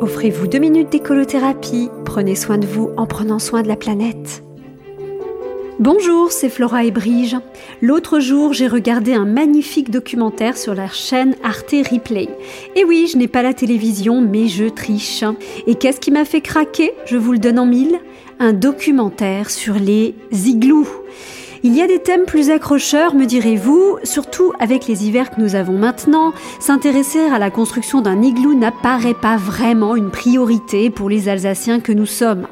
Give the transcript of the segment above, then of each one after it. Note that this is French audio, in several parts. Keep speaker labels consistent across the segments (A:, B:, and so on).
A: Offrez-vous deux minutes d'écolothérapie. Prenez soin de vous en prenant soin de la planète. Bonjour, c'est Flora et Brige. L'autre jour, j'ai regardé un magnifique documentaire sur la chaîne Arte Replay. Et oui, je n'ai pas la télévision, mais je triche. Et qu'est-ce qui m'a fait craquer? Je vous le donne en mille. Un documentaire sur les igloos. Il y a des thèmes plus accrocheurs, me direz-vous, surtout avec les hivers que nous avons maintenant. S'intéresser à la construction d'un igloo n'apparaît pas vraiment une priorité pour les Alsaciens que nous sommes.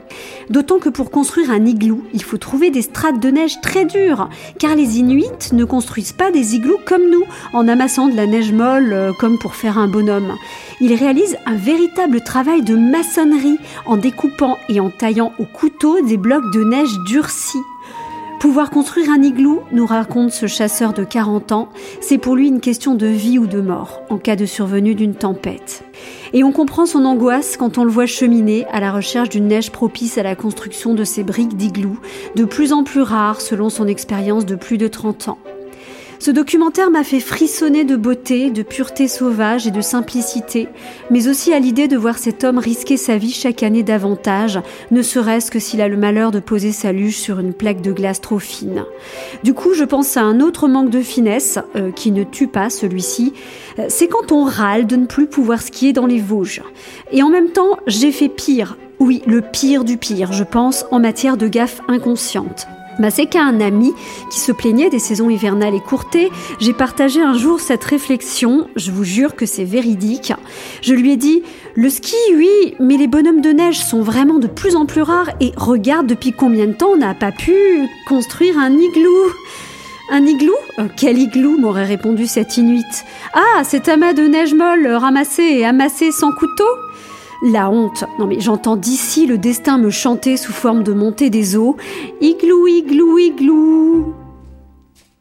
A: D'autant que pour construire un igloo, il faut trouver des strates de neige très dures, car les Inuits ne construisent pas des igloos comme nous, en amassant de la neige molle euh, comme pour faire un bonhomme. Ils réalisent un véritable travail de maçonnerie en découpant et en taillant au couteau des blocs de neige durcis. Pouvoir construire un igloo, nous raconte ce chasseur de 40 ans, c'est pour lui une question de vie ou de mort en cas de survenue d'une tempête. Et on comprend son angoisse quand on le voit cheminer à la recherche d'une neige propice à la construction de ces briques d'igloo, de plus en plus rares selon son expérience de plus de 30 ans. Ce documentaire m'a fait frissonner de beauté, de pureté sauvage et de simplicité, mais aussi à l'idée de voir cet homme risquer sa vie chaque année davantage, ne serait-ce que s'il a le malheur de poser sa luge sur une plaque de glace trop fine. Du coup, je pense à un autre manque de finesse, euh, qui ne tue pas celui-ci, euh, c'est quand on râle de ne plus pouvoir skier dans les Vosges. Et en même temps, j'ai fait pire, oui, le pire du pire, je pense, en matière de gaffe inconsciente. Bah, c'est qu'à un ami qui se plaignait des saisons hivernales écourtées, j'ai partagé un jour cette réflexion, je vous jure que c'est véridique. Je lui ai dit Le ski, oui, mais les bonhommes de neige sont vraiment de plus en plus rares et regarde depuis combien de temps on n'a pas pu construire un igloo. Un igloo? Euh, Quel igloo? m'aurait répondu cet Inuit. Ah, cet amas de neige molle ramassé et amassé sans couteau? La honte. Non mais j'entends d'ici le destin me chanter sous forme de montée des eaux. Igloo, igloo, igloo.